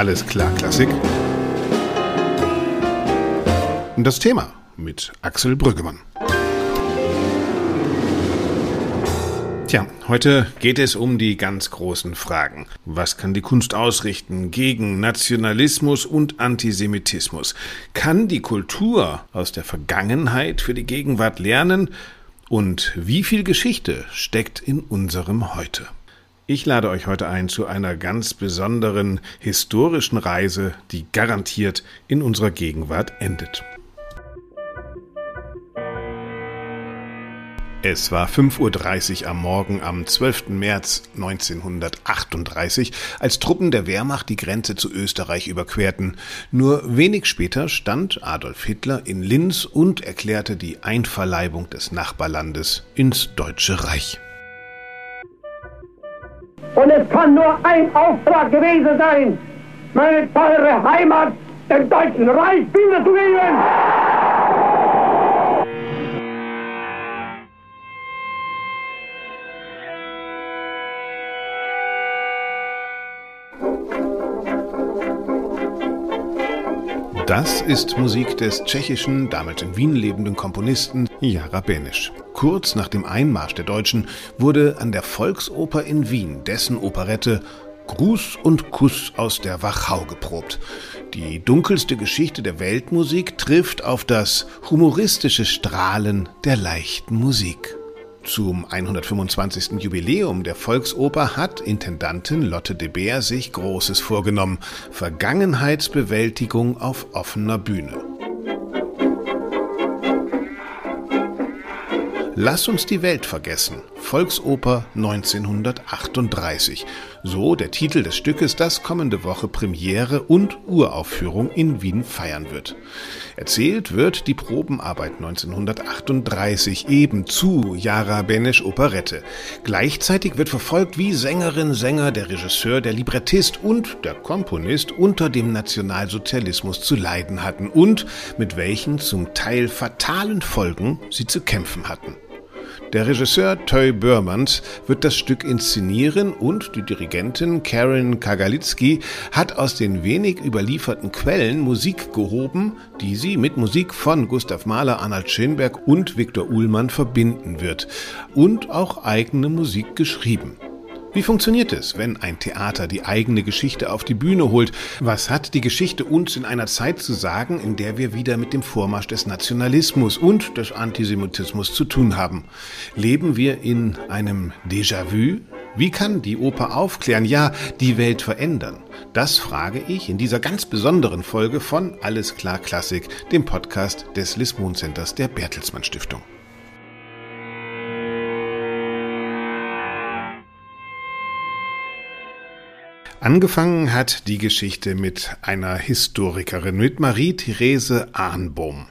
Alles klar, Klassik. Und das Thema mit Axel Brüggemann. Tja, heute geht es um die ganz großen Fragen. Was kann die Kunst ausrichten gegen Nationalismus und Antisemitismus? Kann die Kultur aus der Vergangenheit für die Gegenwart lernen? Und wie viel Geschichte steckt in unserem Heute? Ich lade euch heute ein zu einer ganz besonderen historischen Reise, die garantiert in unserer Gegenwart endet. Es war 5.30 Uhr am Morgen am 12. März 1938, als Truppen der Wehrmacht die Grenze zu Österreich überquerten. Nur wenig später stand Adolf Hitler in Linz und erklärte die Einverleibung des Nachbarlandes ins Deutsche Reich. Und es kann nur ein Auftrag gewesen sein, meine teure Heimat dem Deutschen Reich wiederzugeben. Das ist Musik des tschechischen, damals in Wien lebenden Komponisten Jara Benisch. Kurz nach dem Einmarsch der Deutschen wurde an der Volksoper in Wien dessen Operette Gruß und Kuss aus der Wachau geprobt. Die dunkelste Geschichte der Weltmusik trifft auf das humoristische Strahlen der leichten Musik. Zum 125. Jubiläum der Volksoper hat Intendantin Lotte de Beer sich Großes vorgenommen. Vergangenheitsbewältigung auf offener Bühne. Lass uns die Welt vergessen. Volksoper 1938. So der Titel des Stückes, das kommende Woche Premiere und Uraufführung in Wien feiern wird. Erzählt wird die Probenarbeit 1938 eben zu Jara Benesch Operette. Gleichzeitig wird verfolgt, wie Sängerin, Sänger, der Regisseur, der Librettist und der Komponist unter dem Nationalsozialismus zu leiden hatten und mit welchen zum Teil fatalen Folgen sie zu kämpfen hatten. Der Regisseur Toy Burmans wird das Stück inszenieren und die Dirigentin Karen Kagalitzki hat aus den wenig überlieferten Quellen Musik gehoben, die sie mit Musik von Gustav Mahler, Arnold Schönberg und Viktor Uhlmann verbinden wird und auch eigene Musik geschrieben. Wie funktioniert es, wenn ein Theater die eigene Geschichte auf die Bühne holt? Was hat die Geschichte uns in einer Zeit zu sagen, in der wir wieder mit dem Vormarsch des Nationalismus und des Antisemitismus zu tun haben? Leben wir in einem Déjà-vu? Wie kann die Oper aufklären, ja, die Welt verändern? Das frage ich in dieser ganz besonderen Folge von Alles klar Klassik, dem Podcast des Lismon Centers der Bertelsmann Stiftung. Angefangen hat die Geschichte mit einer Historikerin, mit Marie-Therese Arnbohm.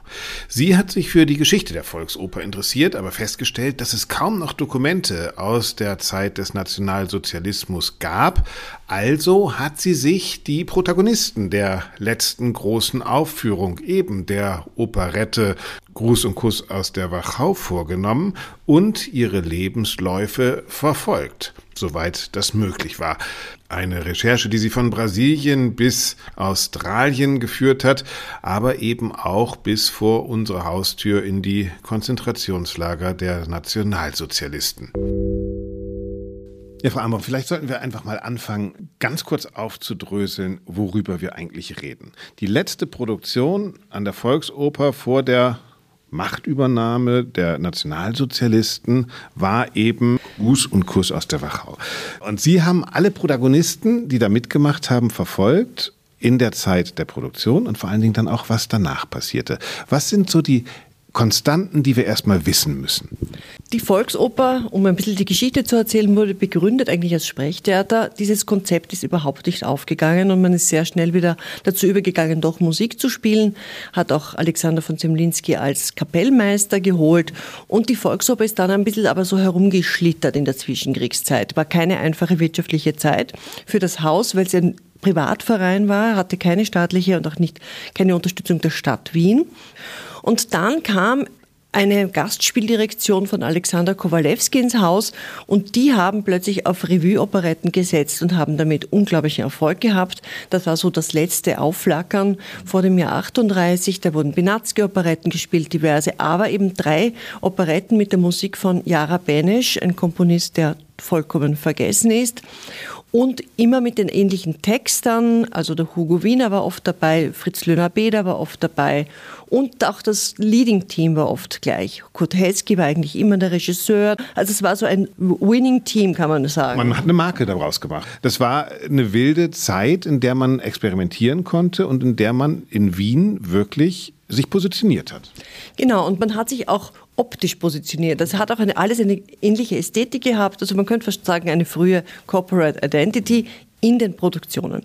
Sie hat sich für die Geschichte der Volksoper interessiert, aber festgestellt, dass es kaum noch Dokumente aus der Zeit des Nationalsozialismus gab. Also hat sie sich die Protagonisten der letzten großen Aufführung, eben der Operette Gruß und Kuss aus der Wachau vorgenommen und ihre Lebensläufe verfolgt soweit das möglich war. Eine Recherche, die sie von Brasilien bis Australien geführt hat, aber eben auch bis vor unsere Haustür in die Konzentrationslager der Nationalsozialisten. Ja, Frau Amber, vielleicht sollten wir einfach mal anfangen, ganz kurz aufzudröseln, worüber wir eigentlich reden. Die letzte Produktion an der Volksoper vor der Machtübernahme der Nationalsozialisten war eben Gruß und Kuss aus der Wachau. Und Sie haben alle Protagonisten, die da mitgemacht haben, verfolgt in der Zeit der Produktion und vor allen Dingen dann auch, was danach passierte. Was sind so die Konstanten, die wir erstmal wissen müssen? Die Volksoper, um ein bisschen die Geschichte zu erzählen, wurde begründet eigentlich als Sprechtheater. Dieses Konzept ist überhaupt nicht aufgegangen und man ist sehr schnell wieder dazu übergegangen, doch Musik zu spielen. Hat auch Alexander von Zemlinski als Kapellmeister geholt und die Volksoper ist dann ein bisschen aber so herumgeschlittert in der Zwischenkriegszeit. War keine einfache wirtschaftliche Zeit für das Haus, weil es ein Privatverein war, hatte keine staatliche und auch nicht keine Unterstützung der Stadt Wien. Und dann kam eine Gastspieldirektion von Alexander Kowalewski ins Haus und die haben plötzlich auf Revue-Operetten gesetzt und haben damit unglaublichen Erfolg gehabt. Das war so das letzte Aufflackern vor dem Jahr 38. Da wurden Benatzky-Operetten gespielt, diverse, aber eben drei Operetten mit der Musik von Jara Benesch, ein Komponist, der vollkommen vergessen ist und immer mit den ähnlichen Textern. Also der Hugo Wiener war oft dabei, Fritz Löhner-Beder war oft dabei und auch das Leading-Team war oft gleich. Kurt Hesky war eigentlich immer der Regisseur. Also es war so ein Winning-Team, kann man sagen. Man hat eine Marke daraus gemacht. Das war eine wilde Zeit, in der man experimentieren konnte und in der man in Wien wirklich sich positioniert hat. Genau, und man hat sich auch optisch positioniert. Das hat auch eine, alles eine ähnliche Ästhetik gehabt. Also man könnte fast sagen, eine frühe Corporate Identity in den Produktionen.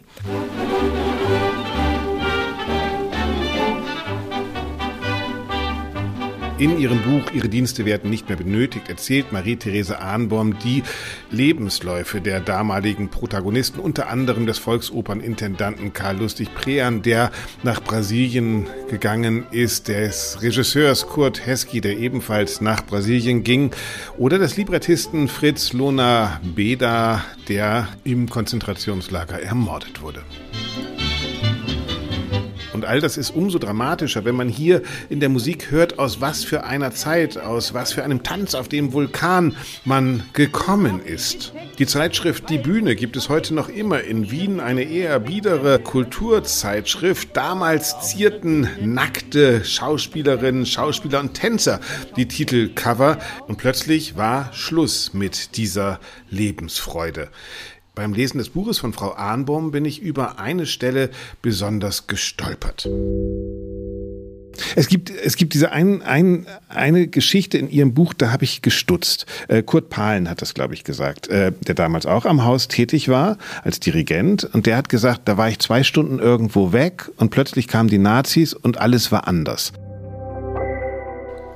In ihrem Buch Ihre Dienste werden nicht mehr benötigt erzählt Marie-Therese Ahnbaum die Lebensläufe der damaligen Protagonisten, unter anderem des Volksopernintendanten Karl Lustig Prean, der nach Brasilien gegangen ist, des Regisseurs Kurt Hesky, der ebenfalls nach Brasilien ging, oder des Librettisten Fritz Lohner Beda, der im Konzentrationslager ermordet wurde. Und all das ist umso dramatischer, wenn man hier in der Musik hört, aus was für einer Zeit, aus was für einem Tanz auf dem Vulkan man gekommen ist. Die Zeitschrift Die Bühne gibt es heute noch immer in Wien, eine eher biedere Kulturzeitschrift. Damals zierten nackte Schauspielerinnen, Schauspieler und Tänzer die Titelcover und plötzlich war Schluss mit dieser Lebensfreude. Beim Lesen des Buches von Frau Arnbaum bin ich über eine Stelle besonders gestolpert. Es gibt, es gibt diese ein, ein, eine Geschichte in ihrem Buch, da habe ich gestutzt. Äh, Kurt Pahlen hat das, glaube ich, gesagt, äh, der damals auch am Haus tätig war als Dirigent. Und der hat gesagt, da war ich zwei Stunden irgendwo weg und plötzlich kamen die Nazis und alles war anders.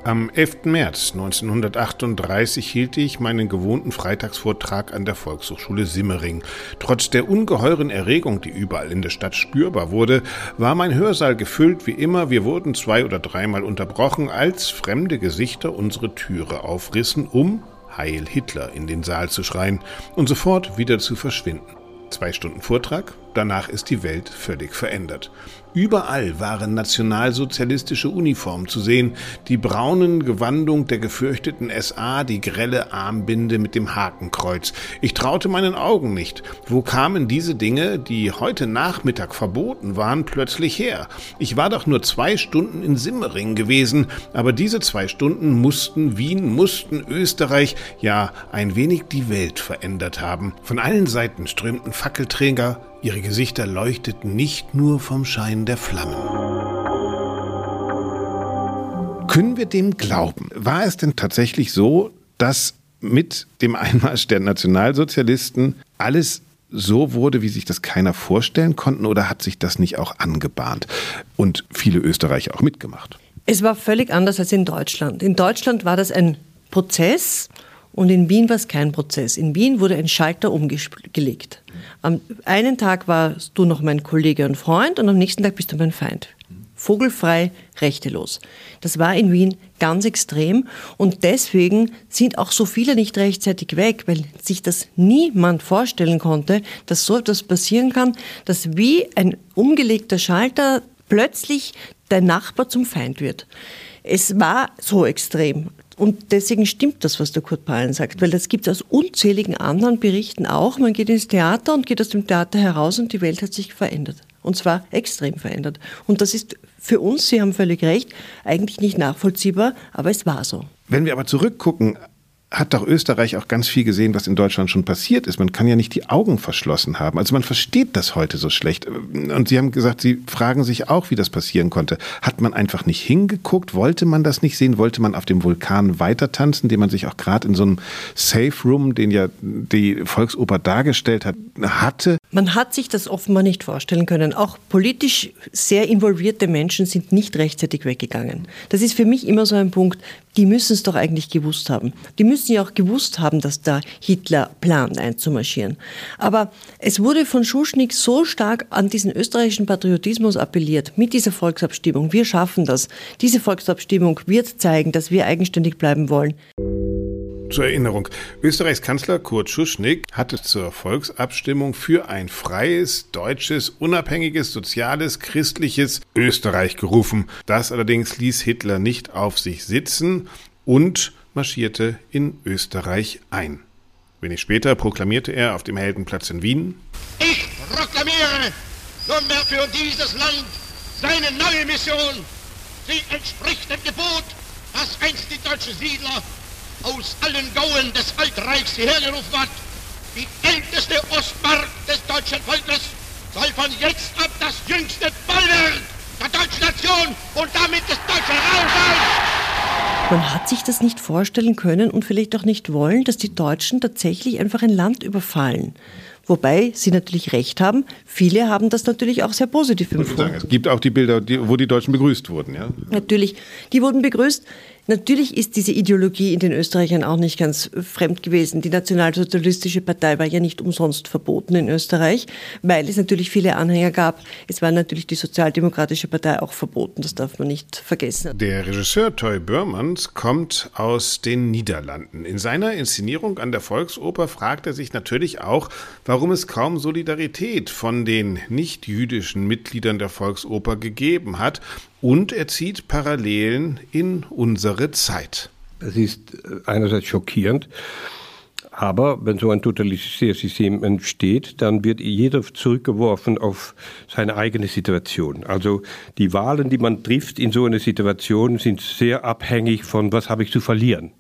Am 11. März 1938 hielt ich meinen gewohnten Freitagsvortrag an der Volkshochschule Simmering. Trotz der ungeheuren Erregung, die überall in der Stadt spürbar wurde, war mein Hörsaal gefüllt wie immer. Wir wurden zwei oder dreimal unterbrochen, als fremde Gesichter unsere Türe aufrissen, um Heil Hitler in den Saal zu schreien und sofort wieder zu verschwinden. Zwei Stunden Vortrag, danach ist die Welt völlig verändert. Überall waren nationalsozialistische Uniformen zu sehen, die braunen Gewandung der gefürchteten SA, die grelle Armbinde mit dem Hakenkreuz. Ich traute meinen Augen nicht. Wo kamen diese Dinge, die heute Nachmittag verboten waren, plötzlich her? Ich war doch nur zwei Stunden in Simmering gewesen, aber diese zwei Stunden mussten Wien, mussten Österreich, ja ein wenig die Welt verändert haben. Von allen Seiten strömten Fackelträger, Ihre Gesichter leuchteten nicht nur vom Schein der Flammen. Können wir dem glauben? War es denn tatsächlich so, dass mit dem Einmarsch der Nationalsozialisten alles so wurde, wie sich das keiner vorstellen konnte, oder hat sich das nicht auch angebahnt und viele Österreicher auch mitgemacht? Es war völlig anders als in Deutschland. In Deutschland war das ein Prozess und in Wien war es kein Prozess. In Wien wurde ein Schalter umgelegt. Am einen Tag warst du noch mein Kollege und Freund und am nächsten Tag bist du mein Feind. Vogelfrei, rechtelos. Das war in Wien ganz extrem und deswegen sind auch so viele nicht rechtzeitig weg, weil sich das niemand vorstellen konnte, dass so etwas passieren kann, dass wie ein umgelegter Schalter plötzlich dein Nachbar zum Feind wird. Es war so extrem. Und deswegen stimmt das, was der Kurt Pahlen sagt, weil das gibt es aus unzähligen anderen Berichten auch. Man geht ins Theater und geht aus dem Theater heraus und die Welt hat sich verändert. Und zwar extrem verändert. Und das ist für uns, Sie haben völlig recht, eigentlich nicht nachvollziehbar, aber es war so. Wenn wir aber zurückgucken hat doch Österreich auch ganz viel gesehen, was in Deutschland schon passiert ist. Man kann ja nicht die Augen verschlossen haben. Also man versteht das heute so schlecht. Und Sie haben gesagt, Sie fragen sich auch, wie das passieren konnte. Hat man einfach nicht hingeguckt? Wollte man das nicht sehen? Wollte man auf dem Vulkan weiter tanzen, den man sich auch gerade in so einem Safe Room, den ja die Volksoper dargestellt hat, hatte? Man hat sich das offenbar nicht vorstellen können. Auch politisch sehr involvierte Menschen sind nicht rechtzeitig weggegangen. Das ist für mich immer so ein Punkt. Die müssen es doch eigentlich gewusst haben. Die müssen ja auch gewusst haben, dass da Hitler plant einzumarschieren. Aber es wurde von Schuschnigg so stark an diesen österreichischen Patriotismus appelliert mit dieser Volksabstimmung. Wir schaffen das. Diese Volksabstimmung wird zeigen, dass wir eigenständig bleiben wollen. Zur Erinnerung, Österreichs Kanzler Kurt Schuschnigg hatte zur Volksabstimmung für ein freies, deutsches, unabhängiges, soziales, christliches Österreich gerufen. Das allerdings ließ Hitler nicht auf sich sitzen und marschierte in Österreich ein. Wenig später proklamierte er auf dem Heldenplatz in Wien Ich proklamiere nunmehr für dieses Land seine neue Mission. Sie entspricht dem Gebot, das einst die deutschen Siedler aus allen Gauen des Altreichs hierher gerufen hat. Die älteste Ostmark des deutschen Volkes soll von jetzt ab das jüngste Bollwerk der deutschen Nation und damit des deutschen Reichs sein. Man hat sich das nicht vorstellen können und vielleicht auch nicht wollen, dass die Deutschen tatsächlich einfach ein Land überfallen. Wobei Sie natürlich recht haben, viele haben das natürlich auch sehr positiv empfunden. Es gibt auch die Bilder, wo die Deutschen begrüßt wurden. Ja? Natürlich, die wurden begrüßt. Natürlich ist diese Ideologie in den Österreichern auch nicht ganz fremd gewesen. Die Nationalsozialistische Partei war ja nicht umsonst verboten in Österreich, weil es natürlich viele Anhänger gab. Es war natürlich die Sozialdemokratische Partei auch verboten, das darf man nicht vergessen. Der Regisseur Toy Börmans kommt aus den Niederlanden. In seiner Inszenierung an der Volksoper fragt er sich natürlich auch, warum es kaum Solidarität von den nicht-jüdischen Mitgliedern der Volksoper gegeben hat und er zieht Parallelen in unsere Zeit. Es ist äh, einerseits schockierend, aber wenn so ein totalitäres System entsteht, dann wird jeder zurückgeworfen auf seine eigene Situation. Also die Wahlen, die man trifft in so einer Situation, sind sehr abhängig von, was habe ich zu verlieren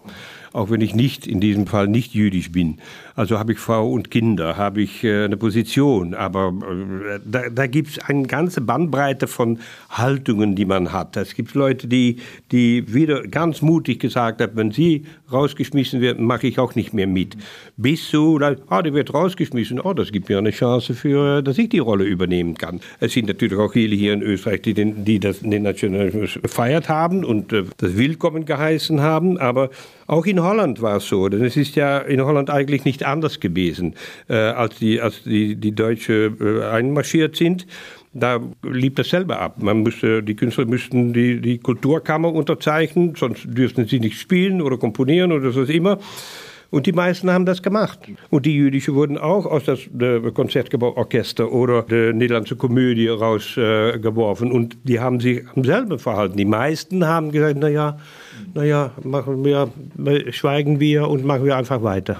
auch wenn ich nicht in diesem Fall nicht jüdisch bin. Also habe ich Frau und Kinder, habe ich äh, eine Position, aber äh, da, da gibt es eine ganze Bandbreite von Haltungen, die man hat. Es gibt Leute, die, die wieder ganz mutig gesagt haben, wenn sie rausgeschmissen werden, mache ich auch nicht mehr mit. Bis zu, ah, die wird rausgeschmissen, oh, das gibt mir eine Chance für, dass ich die Rolle übernehmen kann. Es sind natürlich auch viele hier in Österreich, die den, die den Nationalismus gefeiert haben und äh, das Willkommen geheißen haben, aber auch in Holland war es so, denn es ist ja in Holland eigentlich nicht anders gewesen, äh, als die, als die, die Deutsche äh, einmarschiert sind. Da lief das selber ab. Man musste, die Künstler müssten die, die Kulturkammer unterzeichnen, sonst dürften sie nicht spielen oder komponieren oder was immer. Und die meisten haben das gemacht. Und die Jüdischen wurden auch aus dem Konzertgebauorchester oder der Niederlandse Komödie rausgeworfen. Äh, und die haben sich am selben verhalten. Die meisten haben gesagt, naja, naja, machen wir, schweigen wir und machen wir einfach weiter.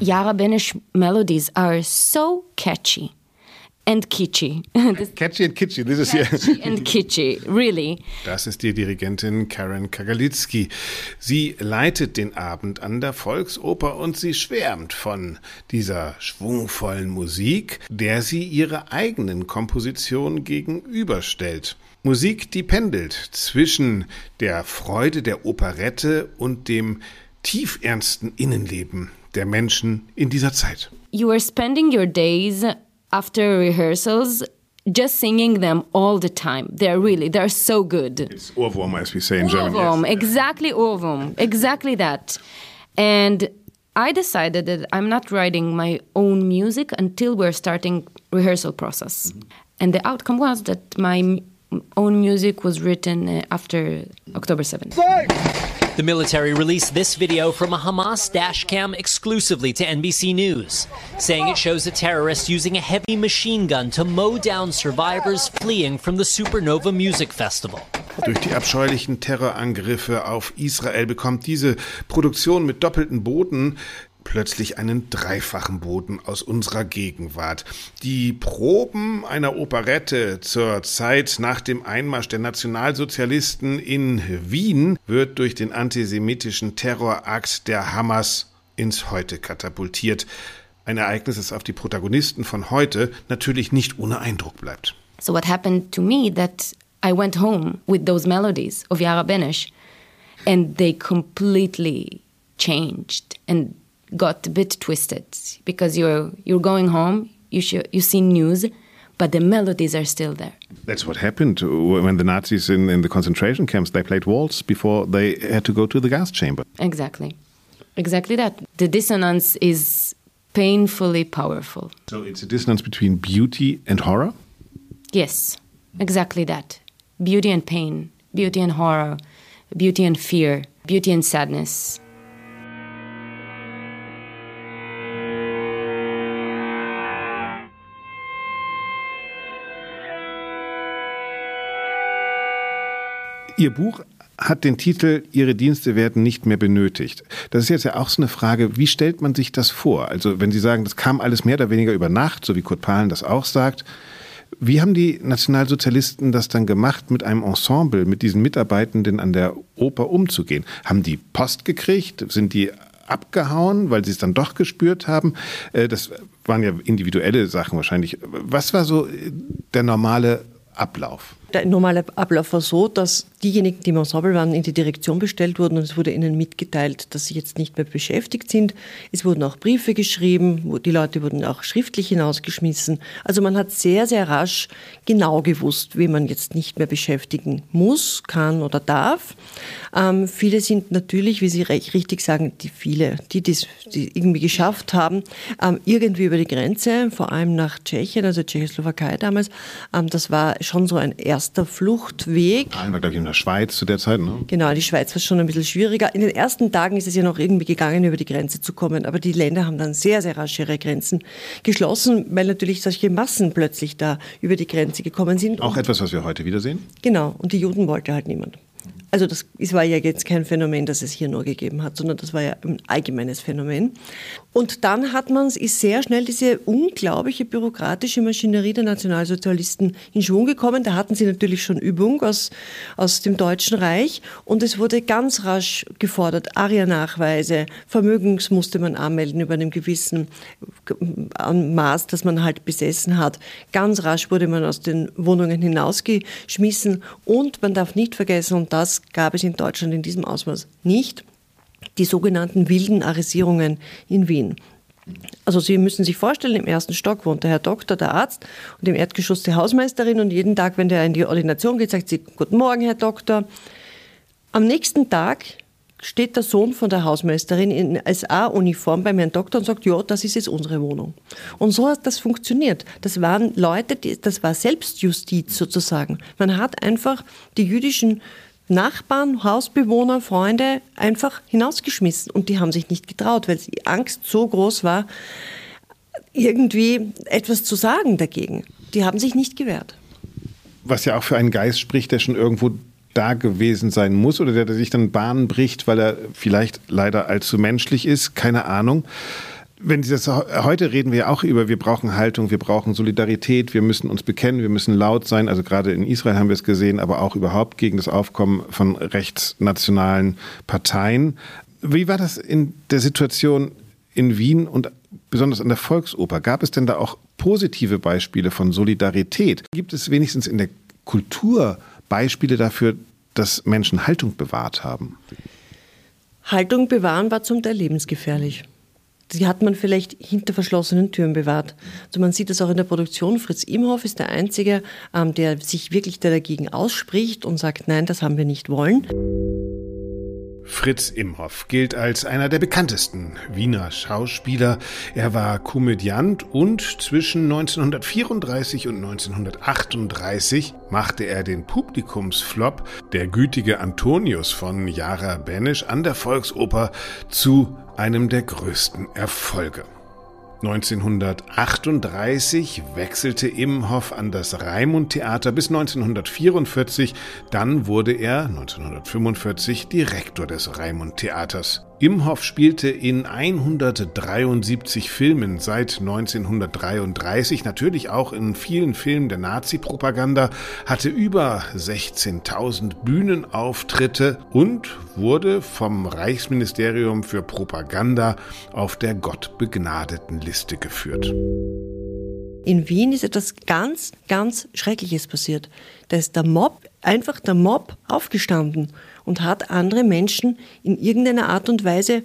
Yara Benish melodies are so catchy and kitschy. catchy and kitschy, this is catchy and kitschy, really. Das ist die Dirigentin Karen Kagalitzki. Sie leitet den Abend an der Volksoper und sie schwärmt von dieser schwungvollen Musik, der sie ihre eigenen Kompositionen gegenüberstellt. Musik, die pendelt zwischen der Freude der Operette und dem tiefernsten Innenleben der Menschen in dieser Zeit. You are spending your days after rehearsals just singing them all the time. They're really, they're so good. It's Ohrwurm, as we say in German. Ohrwurm, yes. exactly Ohrwurm, exactly that. And I decided that I'm not writing my own music until we're starting rehearsal process. Mm -hmm. And the outcome was that my own music was written uh, after October 7th. The military released this video from a Hamas dash cam exclusively to NBC News, saying it shows a terrorist using a heavy machine gun to mow down survivors fleeing from the Supernova Music Festival. Durch die abscheulichen Terrorangriffe auf Israel bekommt diese Produktion mit doppelten Booten plötzlich einen dreifachen Boden aus unserer Gegenwart. Die Proben einer Operette zur Zeit nach dem Einmarsch der Nationalsozialisten in Wien wird durch den antisemitischen Terrorakt der Hamas ins Heute katapultiert. Ein Ereignis, das auf die Protagonisten von heute natürlich nicht ohne Eindruck bleibt. So what happened to me that I went home with those melodies of Yara Benesh and they completely changed and got a bit twisted because you're you're going home, you sh- you see news, but the melodies are still there. That's what happened when the Nazis in, in the concentration camps they played waltz before they had to go to the gas chamber. Exactly. Exactly that. The dissonance is painfully powerful. So it's a dissonance between beauty and horror? Yes, exactly that. Beauty and pain, beauty and horror, beauty and fear, beauty and sadness. Ihr Buch hat den Titel Ihre Dienste werden nicht mehr benötigt. Das ist jetzt ja auch so eine Frage, wie stellt man sich das vor? Also wenn Sie sagen, das kam alles mehr oder weniger über Nacht, so wie Kurt Pahlen das auch sagt, wie haben die Nationalsozialisten das dann gemacht, mit einem Ensemble, mit diesen Mitarbeitenden an der Oper umzugehen? Haben die Post gekriegt? Sind die abgehauen, weil sie es dann doch gespürt haben? Äh, das waren ja individuelle Sachen wahrscheinlich. Was war so der normale Ablauf? Der normale Ablauf war so, dass diejenigen, die im Ensemble waren, in die Direktion bestellt wurden und es wurde ihnen mitgeteilt, dass sie jetzt nicht mehr beschäftigt sind. Es wurden auch Briefe geschrieben, die Leute wurden auch schriftlich hinausgeschmissen. Also man hat sehr, sehr rasch genau gewusst, wie man jetzt nicht mehr beschäftigen muss, kann oder darf. Ähm, viele sind natürlich, wie Sie richtig sagen, die viele, die das die irgendwie geschafft haben, ähm, irgendwie über die Grenze, vor allem nach Tschechien, also Tschechoslowakei damals. Ähm, das war schon so ein erster Fluchtweg. Pahlen war, glaube ich, in der Schweiz zu der Zeit, ne? Genau, die Schweiz war schon ein bisschen schwieriger. In den ersten Tagen ist es ja noch irgendwie gegangen, über die Grenze zu kommen, aber die Länder haben dann sehr, sehr rasch ihre Grenzen geschlossen, weil natürlich solche Massen plötzlich da über die Grenze gekommen sind. Auch etwas, was wir heute wiedersehen? Genau, und die Juden wollte halt niemand. Also das war ja jetzt kein Phänomen, das es hier nur gegeben hat, sondern das war ja ein allgemeines Phänomen. Und dann hat man, ist sehr schnell diese unglaubliche bürokratische Maschinerie der Nationalsozialisten in Schwung gekommen. Da hatten sie natürlich schon Übung aus, aus dem Deutschen Reich und es wurde ganz rasch gefordert, ARIA-Nachweise, Vermögens musste man anmelden über einem gewissen Maß, das man halt besessen hat. Ganz rasch wurde man aus den Wohnungen hinausgeschmissen und man darf nicht vergessen, und das gab es in Deutschland in diesem Ausmaß nicht, die sogenannten wilden Arisierungen in Wien. Also Sie müssen sich vorstellen, im ersten Stock wohnt der Herr Doktor, der Arzt, und im Erdgeschoss die Hausmeisterin. Und jeden Tag, wenn der in die Ordination geht, sagt sie, Guten Morgen, Herr Doktor. Am nächsten Tag steht der Sohn von der Hausmeisterin in SA-Uniform beim Herrn Doktor und sagt, ja, das ist jetzt unsere Wohnung. Und so hat das funktioniert. Das waren Leute, die, das war Selbstjustiz sozusagen. Man hat einfach die jüdischen Nachbarn, Hausbewohner, Freunde einfach hinausgeschmissen. Und die haben sich nicht getraut, weil die Angst so groß war, irgendwie etwas zu sagen dagegen. Die haben sich nicht gewehrt. Was ja auch für einen Geist spricht, der schon irgendwo da gewesen sein muss oder der, der sich dann Bahnen bricht, weil er vielleicht leider allzu menschlich ist, keine Ahnung wenn Sie das heute reden wir ja auch über, wir brauchen Haltung, wir brauchen Solidarität, wir müssen uns bekennen, wir müssen laut sein. Also gerade in Israel haben wir es gesehen, aber auch überhaupt gegen das Aufkommen von rechtsnationalen Parteien. Wie war das in der Situation in Wien und besonders an der Volksoper? Gab es denn da auch positive Beispiele von Solidarität? Gibt es wenigstens in der Kultur Beispiele dafür, dass Menschen Haltung bewahrt haben? Haltung bewahren war zum Teil lebensgefährlich die hat man vielleicht hinter verschlossenen Türen bewahrt. Also man sieht das auch in der Produktion. Fritz Imhoff ist der Einzige, ähm, der sich wirklich dagegen ausspricht und sagt, nein, das haben wir nicht wollen. Fritz Imhoff gilt als einer der bekanntesten Wiener Schauspieler. Er war Komödiant und zwischen 1934 und 1938 machte er den Publikumsflop Der gütige Antonius von Jara Benisch an der Volksoper zu einem der größten Erfolge. 1938 wechselte Imhoff an das Raimund Theater bis 1944, dann wurde er 1945 Direktor des Raimund Theaters. Imhoff spielte in 173 Filmen seit 1933, natürlich auch in vielen Filmen der Nazi-Propaganda, hatte über 16.000 Bühnenauftritte und wurde vom Reichsministerium für Propaganda auf der gottbegnadeten Liste geführt. In Wien ist etwas ganz, ganz Schreckliches passiert. Da ist der Mob, einfach der Mob aufgestanden und hat andere Menschen in irgendeiner Art und Weise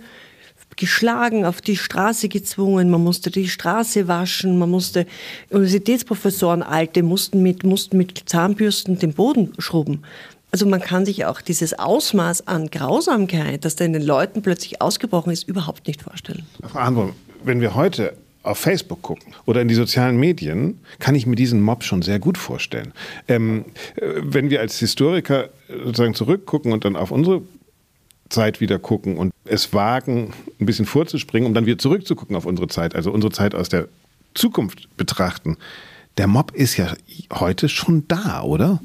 geschlagen, auf die Straße gezwungen, man musste die Straße waschen, man musste, Universitätsprofessoren, alte, mussten mit, mussten mit Zahnbürsten den Boden schrubben. Also man kann sich auch dieses Ausmaß an Grausamkeit, das da in den Leuten plötzlich ausgebrochen ist, überhaupt nicht vorstellen. Frau Anwurm, wenn wir heute auf Facebook gucken oder in die sozialen Medien, kann ich mir diesen Mob schon sehr gut vorstellen. Ähm, äh, wenn wir als Historiker sozusagen zurückgucken und dann auf unsere Zeit wieder gucken und es wagen, ein bisschen vorzuspringen, um dann wieder zurückzugucken auf unsere Zeit, also unsere Zeit aus der Zukunft betrachten. Der Mob ist ja heute schon da, oder?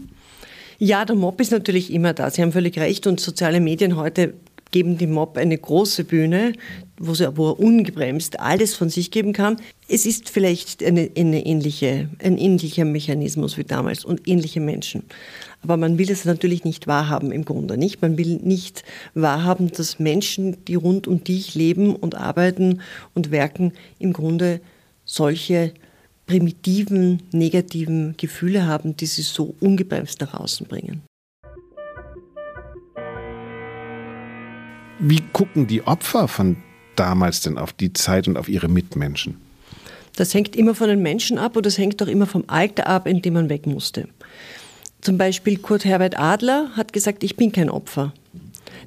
Ja, der Mob ist natürlich immer da. Sie haben völlig recht. Und soziale Medien heute geben dem Mob eine große Bühne, wo, sie, wo er ungebremst alles von sich geben kann. Es ist vielleicht eine, eine ähnliche, ein ähnlicher Mechanismus wie damals und ähnliche Menschen. Aber man will es natürlich nicht wahrhaben im Grunde, nicht? Man will nicht wahrhaben, dass Menschen, die rund um dich leben und arbeiten und werken, im Grunde solche primitiven, negativen Gefühle haben, die sie so ungebremst nach außen bringen. Wie gucken die Opfer von damals denn auf die Zeit und auf ihre Mitmenschen? Das hängt immer von den Menschen ab und das hängt auch immer vom Alter ab, in dem man weg musste. Zum Beispiel Kurt Herbert Adler hat gesagt, ich bin kein Opfer.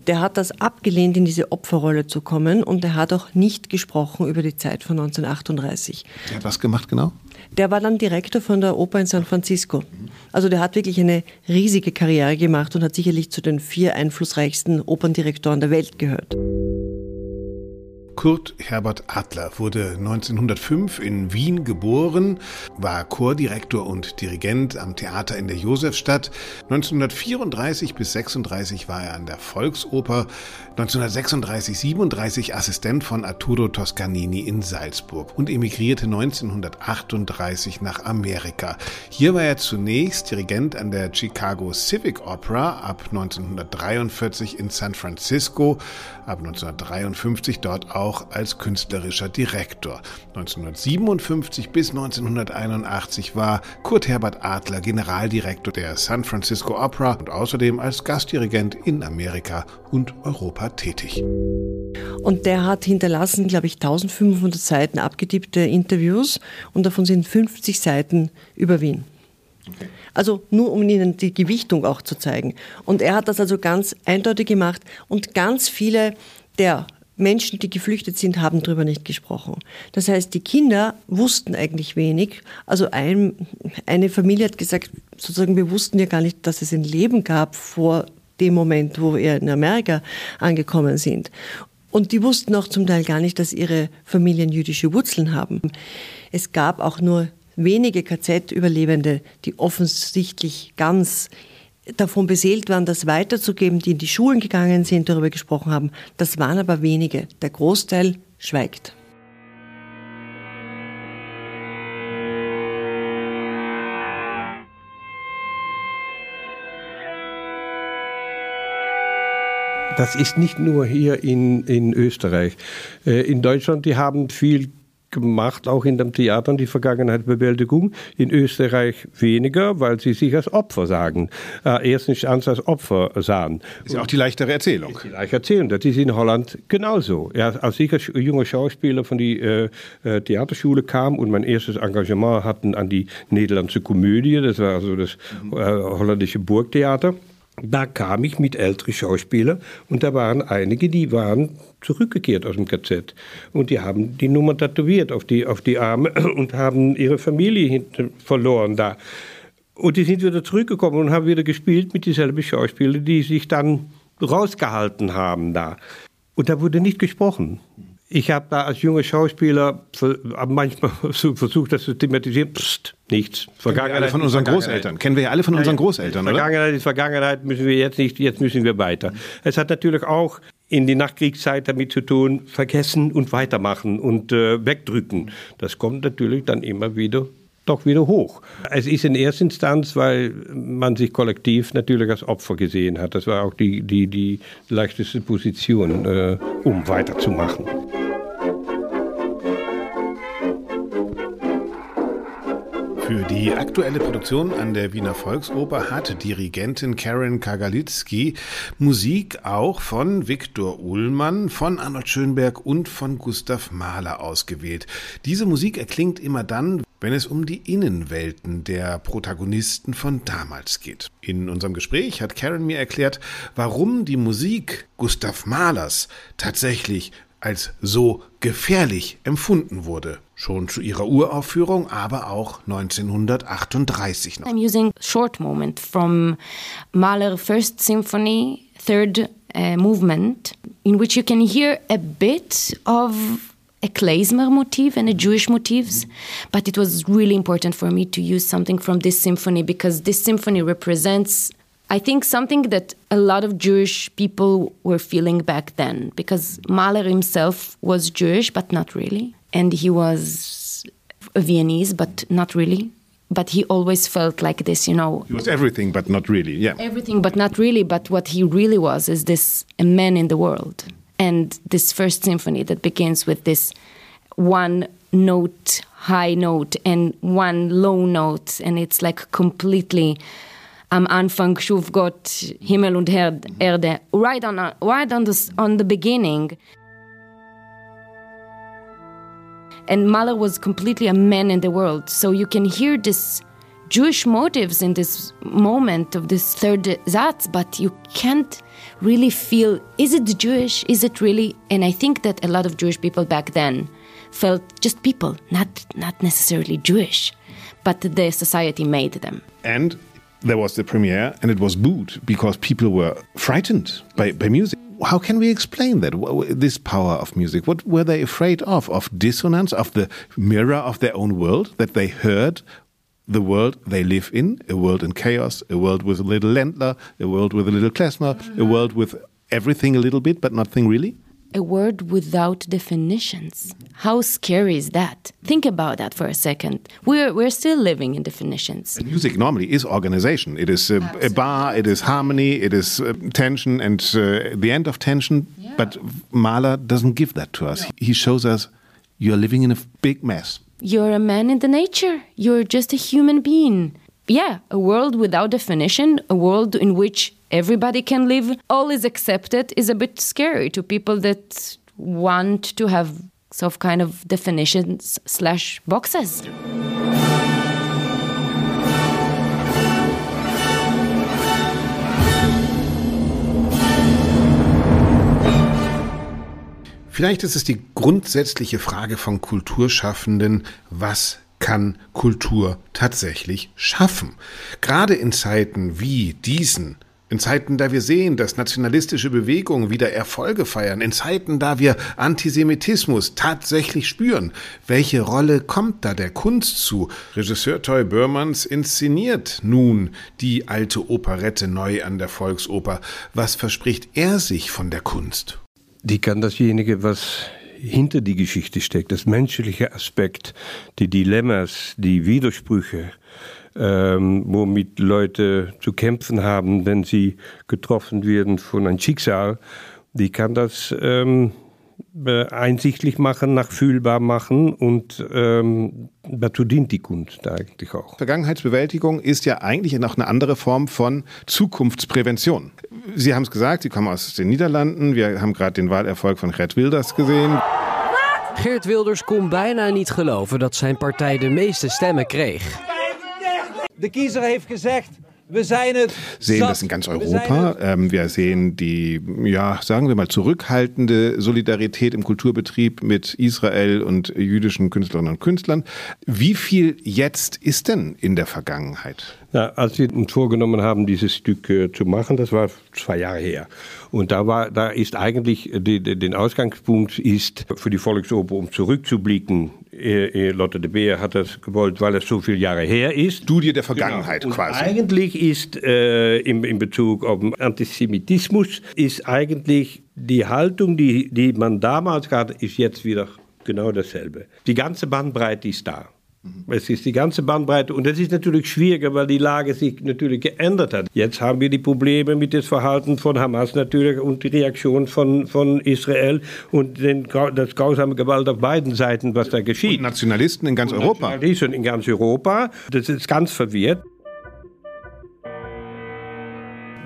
Der hat das abgelehnt, in diese Opferrolle zu kommen und er hat auch nicht gesprochen über die Zeit von 1938. Der hat was gemacht genau? Der war dann Direktor von der Oper in San Francisco. Also der hat wirklich eine riesige Karriere gemacht und hat sicherlich zu den vier einflussreichsten Operndirektoren der Welt gehört. Kurt Herbert Adler wurde 1905 in Wien geboren, war Chordirektor und Dirigent am Theater in der Josefstadt. 1934 bis 36 war er an der Volksoper, 1936 37 Assistent von Arturo Toscanini in Salzburg und emigrierte 1938 nach Amerika. Hier war er zunächst Dirigent an der Chicago Civic Opera, ab 1943 in San Francisco, ab 1953 dort auch als künstlerischer Direktor. 1957 bis 1981 war Kurt Herbert Adler Generaldirektor der San Francisco Opera und außerdem als Gastdirigent in Amerika und Europa tätig. Und der hat hinterlassen, glaube ich, 1500 Seiten abgetippte Interviews und davon sind 50 Seiten über Wien. Okay. Also nur um Ihnen die Gewichtung auch zu zeigen. Und er hat das also ganz eindeutig gemacht und ganz viele der Menschen, die geflüchtet sind, haben darüber nicht gesprochen. Das heißt, die Kinder wussten eigentlich wenig. Also ein, eine Familie hat gesagt, sozusagen, wir wussten ja gar nicht, dass es ein Leben gab vor dem Moment, wo wir in Amerika angekommen sind. Und die wussten auch zum Teil gar nicht, dass ihre Familien jüdische Wurzeln haben. Es gab auch nur wenige KZ-Überlebende, die offensichtlich ganz davon beseelt waren, das weiterzugeben, die in die Schulen gegangen sind, darüber gesprochen haben. Das waren aber wenige. Der Großteil schweigt. Das ist nicht nur hier in, in Österreich. Äh, in Deutschland, die haben viel gemacht, auch in dem Theater die Vergangenheitsbewältigung. In Österreich weniger, weil sie sich als Opfer sagen. Äh, erstens als Opfer sahen. Ist ja auch die leichtere Erzählung. Ist die leichtere Erzählung. Das ist in Holland genauso. Ja, als ich als junger Schauspieler von der äh, äh, Theaterschule kam und mein erstes Engagement hatten an die Niederlandse Komödie, das war also das äh, holländische Burgtheater, da kam ich mit älteren Schauspielern und da waren einige, die waren zurückgekehrt aus dem KZ und die haben die Nummer tätowiert auf die, auf die Arme und haben ihre Familie verloren da. Und die sind wieder zurückgekommen und haben wieder gespielt mit dieselben Schauspielern, die sich dann rausgehalten haben da. Und da wurde nicht gesprochen. Ich habe da als junger Schauspieler manchmal versucht, das zu thematisieren. Psst, nichts. Vergangenheit Kennen wir alle von unseren Großeltern. Kennen wir ja alle von unseren Großeltern, oder? Vergangenheit ist Vergangenheit, müssen wir jetzt nicht, jetzt müssen wir weiter. Es hat natürlich auch in die Nachkriegszeit damit zu tun, vergessen und weitermachen und äh, wegdrücken. Das kommt natürlich dann immer wieder doch wieder hoch. Es ist in erster Instanz, weil man sich kollektiv natürlich als Opfer gesehen hat. Das war auch die, die, die leichteste Position, äh, um Für die aktuelle Produktion an der Wiener Volksoper hat Dirigentin Karen Kagalitzki Musik auch von Viktor Ullmann, von Arnold Schönberg und von Gustav Mahler ausgewählt. Diese Musik erklingt immer dann, wenn es um die Innenwelten der Protagonisten von damals geht. In unserem Gespräch hat Karen mir erklärt, warum die Musik Gustav Mahlers tatsächlich als so gefährlich empfunden wurde. Schon zu ihrer Uraufführung, aber auch 1938 noch. I'm using short moment from Mahler First Symphony, third uh, movement, in which you can hear a bit of a klezmer motif and a Jewish motifs, but it was really important for me to use something from this symphony because this symphony represents I think something that a lot of Jewish people were feeling back then, because Mahler himself was Jewish, but not really. And he was a Viennese, but not really. But he always felt like this, you know. He was everything, but not really, yeah. Everything, but not really. But what he really was is this a man in the world. And this first symphony that begins with this one note, high note, and one low note, and it's like completely um, am Anfang schuf Gott Himmel und Erde. Right on, right on the, on the beginning. And Mahler was completely a man in the world. So you can hear this Jewish motives in this moment of this third Satz, but you can't really feel is it Jewish? Is it really? And I think that a lot of Jewish people back then felt just people, not not necessarily Jewish, but the society made them. And there was the premiere and it was booed because people were frightened by, by music. How can we explain that? This power of music? What were they afraid of? Of dissonance, of the mirror of their own world, that they heard the world they live in, a world in chaos, a world with a little Ländler, a world with a little Klezmer, a world with everything a little bit, but nothing really? a world without definitions. How scary is that? Think about that for a second. We're, we're still living in definitions. And music normally is organization. It is a, a bar, it is harmony, it is uh, tension, and uh, the end of tension. Yeah. But Mahler doesn't give that to us. No. He shows us you're living in a big mess. You're a man in the nature. You're just a human being. Yeah, a world without definition, a world in which everybody can live, all is accepted, is a bit scary to people that want to have some kind of definitions slash boxes. Vielleicht ist es die grundsätzliche Frage von Kulturschaffenden, was kann Kultur tatsächlich schaffen? Gerade in Zeiten wie diesen in Zeiten, da wir sehen, dass nationalistische Bewegungen wieder Erfolge feiern, in Zeiten, da wir Antisemitismus tatsächlich spüren, welche Rolle kommt da der Kunst zu? Regisseur Toy Börmanns inszeniert nun die alte Operette neu an der Volksoper. Was verspricht er sich von der Kunst? Die kann dasjenige, was hinter die Geschichte steckt, das menschliche Aspekt, die Dilemmas, die Widersprüche, ähm, womit Leute zu kämpfen haben, wenn sie getroffen werden von einem Schicksal, die kann das ähm, einsichtlich machen, nachfühlbar machen und ähm, dazu dient die Kunst eigentlich auch. Vergangenheitsbewältigung ist ja eigentlich noch eine andere Form von Zukunftsprävention. Sie haben es gesagt, Sie kommen aus den Niederlanden. Wir haben gerade den Wahlerfolg von Gert Wilders gesehen. Geert Wilders kon bijna niet geloven dat zijn partij de meeste stemmen kreeg. De kiezer heeft gezegd, sehen das in ganz Europa. Ähm, wir sehen die, ja, sagen wir mal, zurückhaltende Solidarität im Kulturbetrieb mit Israel und jüdischen Künstlerinnen und Künstlern. Wie viel jetzt ist denn in der Vergangenheit? Ja, als wir uns vorgenommen haben, dieses Stück äh, zu machen, das war zwei Jahre her. Und da war, da ist eigentlich die, die, den Ausgangspunkt ist für die Volksoper, um zurückzublicken. Äh, äh, Lotte de Beer hat das gewollt, weil es so viele Jahre her ist. Studie der Vergangenheit genau. quasi. Eigentlich ist äh, in, in Bezug auf Antisemitismus ist eigentlich die Haltung, die, die man damals hatte, ist jetzt wieder genau dasselbe. Die ganze Bandbreite ist da. Es ist die ganze Bandbreite und es ist natürlich schwieriger, weil die Lage sich natürlich geändert hat. Jetzt haben wir die Probleme mit dem Verhalten von Hamas natürlich und die Reaktion von, von Israel und den, das grausame Gewalt auf beiden Seiten, was da geschieht. Und Nationalisten in ganz und Europa. Nationalisten in ganz Europa. Das ist ganz verwirrt.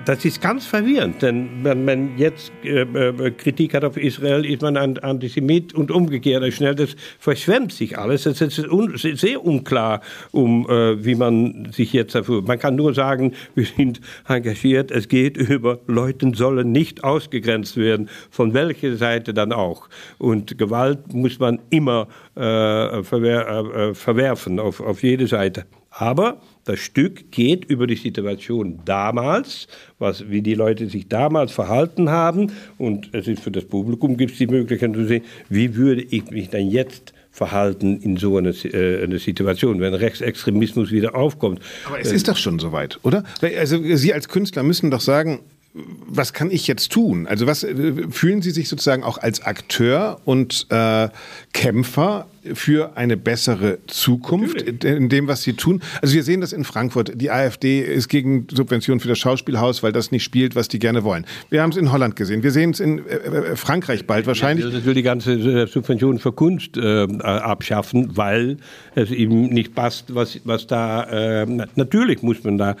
Das ist ganz verwirrend, denn wenn man jetzt äh, äh, Kritik hat auf Israel, ist man ein Antisemit und umgekehrt. Schnell, das verschwemmt sich alles. Es ist un sehr unklar, um äh, wie man sich jetzt dafür. Man kann nur sagen, wir sind engagiert. Es geht über Leute sollen nicht ausgegrenzt werden, von welcher Seite dann auch. Und Gewalt muss man immer äh, verwer äh, verwerfen auf, auf jede Seite. Aber das Stück geht über die Situation damals, was, wie die Leute sich damals verhalten haben. Und es ist für das Publikum gibt es die Möglichkeit zu sehen, wie würde ich mich dann jetzt verhalten in so einer äh, eine Situation, wenn Rechtsextremismus wieder aufkommt. Aber es ist doch schon soweit, oder? Also Sie als Künstler müssen doch sagen, was kann ich jetzt tun? Also was äh, fühlen Sie sich sozusagen auch als Akteur und äh, Kämpfer für eine bessere Zukunft Natürlich. in dem, was Sie tun? Also wir sehen das in Frankfurt. Die AfD ist gegen Subventionen für das Schauspielhaus, weil das nicht spielt, was die gerne wollen. Wir haben es in Holland gesehen. Wir sehen es in äh, äh Frankreich bald wahrscheinlich. Das will die ganze äh, Subvention für Kunst äh, abschaffen, weil es eben nicht passt, was, was da. Natürlich muss man da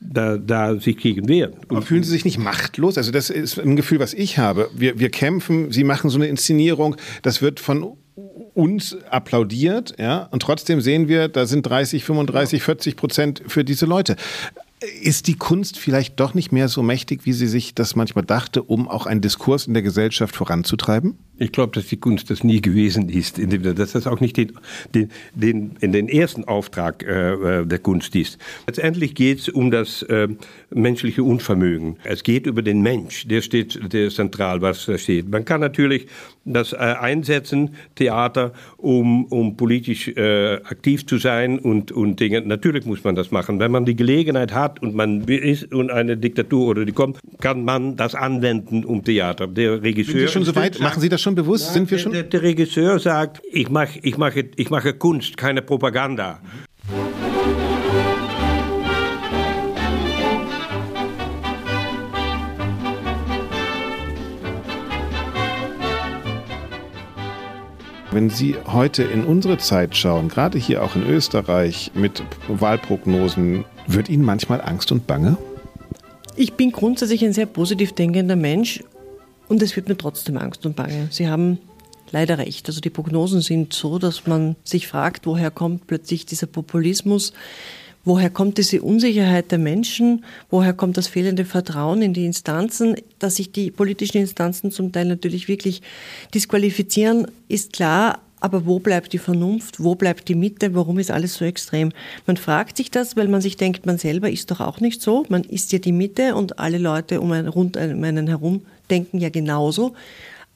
da, da sich gegen wehren. Aber fühlen Sie sich nicht machtlos? Also das ist ein Gefühl, was ich habe. Wir, wir kämpfen, Sie machen so eine Inszenierung, das wird von uns applaudiert, ja, und trotzdem sehen wir, da sind 30, 35, 40 Prozent für diese Leute. Ist die Kunst vielleicht doch nicht mehr so mächtig, wie sie sich das manchmal dachte, um auch einen Diskurs in der Gesellschaft voranzutreiben? Ich glaube, dass die Kunst das nie gewesen ist, dass das auch nicht den, den, den, in den ersten Auftrag äh, äh, der Kunst ist. Letztendlich geht es um das äh, menschliche Unvermögen. Es geht über den Mensch, der steht der zentral, was da steht. Man kann natürlich das äh, einsetzen, Theater, um, um politisch äh, aktiv zu sein und, und Dinge. Natürlich muss man das machen. Wenn man die Gelegenheit hat und man ist und eine Diktatur oder die kommt, kann man das anwenden um Theater. Der Regisseur. Sind Sie schon so weit? Machen Sie das schon bewusst? Ja, Sind wir schon? Der, der Regisseur sagt, ich mache ich mach, ich mache Kunst, keine Propaganda. Wenn Sie heute in unsere Zeit schauen, gerade hier auch in Österreich mit Wahlprognosen, wird Ihnen manchmal Angst und Bange? Ich bin grundsätzlich ein sehr positiv denkender Mensch und es wird mir trotzdem Angst und Bange. Sie haben leider recht. Also die Prognosen sind so, dass man sich fragt, woher kommt plötzlich dieser Populismus? Woher kommt diese Unsicherheit der Menschen? Woher kommt das fehlende Vertrauen in die Instanzen? Dass sich die politischen Instanzen zum Teil natürlich wirklich disqualifizieren, ist klar. Aber wo bleibt die Vernunft? Wo bleibt die Mitte? Warum ist alles so extrem? Man fragt sich das, weil man sich denkt, man selber ist doch auch nicht so. Man ist ja die Mitte und alle Leute um einen, rund um einen herum denken ja genauso.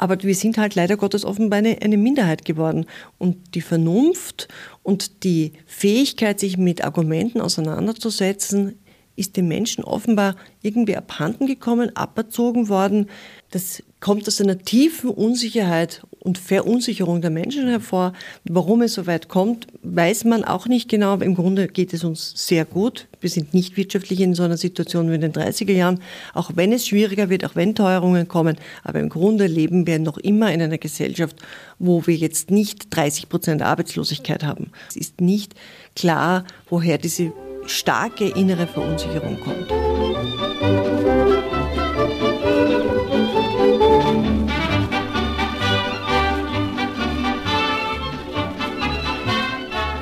Aber wir sind halt leider Gottes offenbar eine, eine Minderheit geworden. Und die Vernunft und die Fähigkeit, sich mit Argumenten auseinanderzusetzen, ist den Menschen offenbar irgendwie abhanden gekommen, aberzogen worden. Das kommt aus einer tiefen Unsicherheit und Verunsicherung der Menschen hervor. Warum es so weit kommt, weiß man auch nicht genau. Im Grunde geht es uns sehr gut. Wir sind nicht wirtschaftlich in so einer Situation wie in den 30er Jahren, auch wenn es schwieriger wird, auch wenn Teuerungen kommen. Aber im Grunde leben wir noch immer in einer Gesellschaft, wo wir jetzt nicht 30 Prozent Arbeitslosigkeit haben. Es ist nicht klar, woher diese starke innere Verunsicherung kommt.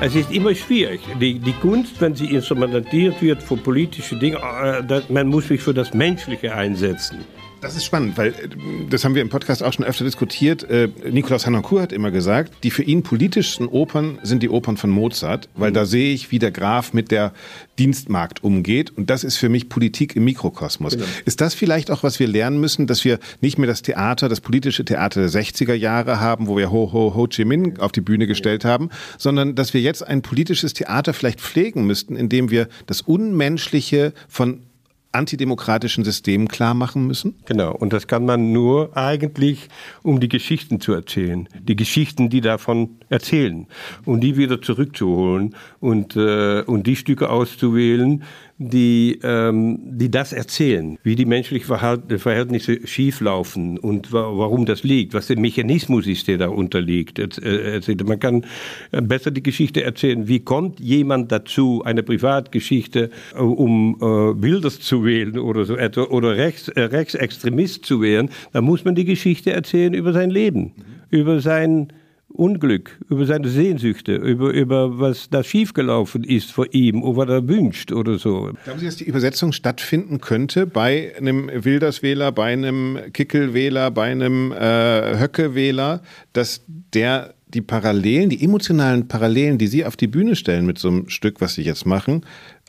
Es ist immer schwierig. Die, die Kunst, wenn sie instrumentalisiert wird für politische Dinge, äh, man muss sich für das Menschliche einsetzen. Das ist spannend, weil äh, das haben wir im Podcast auch schon öfter diskutiert. Äh, Nikolaus Hanankur hat immer gesagt, die für ihn politischsten Opern sind die Opern von Mozart, weil mhm. da sehe ich, wie der Graf mit der Dienstmarkt umgeht. Und das ist für mich Politik im Mikrokosmos. Genau. Ist das vielleicht auch, was wir lernen müssen, dass wir nicht mehr das Theater, das politische Theater der 60er Jahre haben, wo wir Ho Ho Ho Chi Minh auf die Bühne gestellt haben, sondern dass wir jetzt ein politisches Theater vielleicht pflegen müssten, indem wir das Unmenschliche von antidemokratischen System klar machen müssen? Genau, und das kann man nur eigentlich, um die Geschichten zu erzählen. Die Geschichten, die davon erzählen. Und die wieder zurückzuholen und, äh, und die Stücke auszuwählen, die, ähm, die das erzählen, wie die menschlichen Verhältnisse schieflaufen und wa warum das liegt, was der Mechanismus ist, der da unterliegt. Äh, man kann besser die Geschichte erzählen, wie kommt jemand dazu, eine Privatgeschichte, äh, um äh, Bilder zu wählen oder so etwas, oder Rechts, äh, Rechtsextremist zu werden, da muss man die Geschichte erzählen über sein Leben, mhm. über sein Unglück, über seine Sehnsüchte, über, über was da schiefgelaufen ist vor ihm oder was er wünscht oder so. Glauben Sie, dass die Übersetzung stattfinden könnte bei einem Wilderswähler, bei einem Kickelwähler, bei einem äh, Höckewähler, dass der die Parallelen, die emotionalen Parallelen, die Sie auf die Bühne stellen mit so einem Stück, was Sie jetzt machen,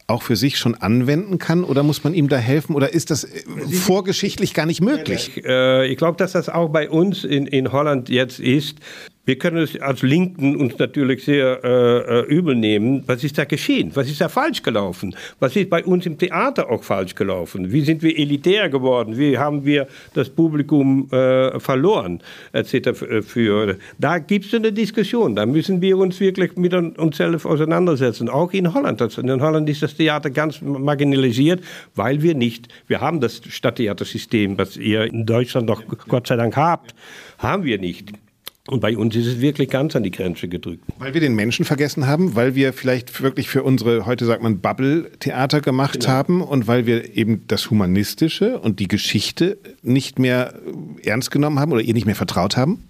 auch für sich schon anwenden kann oder muss man ihm da helfen oder ist das äh, vorgeschichtlich gar nicht möglich? Ich, äh, ich glaube, dass das auch bei uns in, in Holland jetzt ist. Wir können es als Linken uns natürlich sehr äh, äh, übel nehmen. Was ist da geschehen? Was ist da falsch gelaufen? Was ist bei uns im Theater auch falsch gelaufen? Wie sind wir elitär geworden? Wie haben wir das Publikum äh, verloren? Etc. Äh, für, da gibt es eine Diskussion. Da müssen wir uns wirklich mit uns selbst auseinandersetzen. Auch in Holland. In Holland ist das Theater ganz marginalisiert, weil wir nicht, wir haben das Stadttheatersystem, was ihr in Deutschland noch Gott sei Dank habt, haben wir nicht. Und bei uns ist es wirklich ganz an die Grenze gedrückt. Weil wir den Menschen vergessen haben, weil wir vielleicht wirklich für unsere, heute sagt man, Bubble-Theater gemacht genau. haben und weil wir eben das Humanistische und die Geschichte nicht mehr ernst genommen haben oder ihr nicht mehr vertraut haben?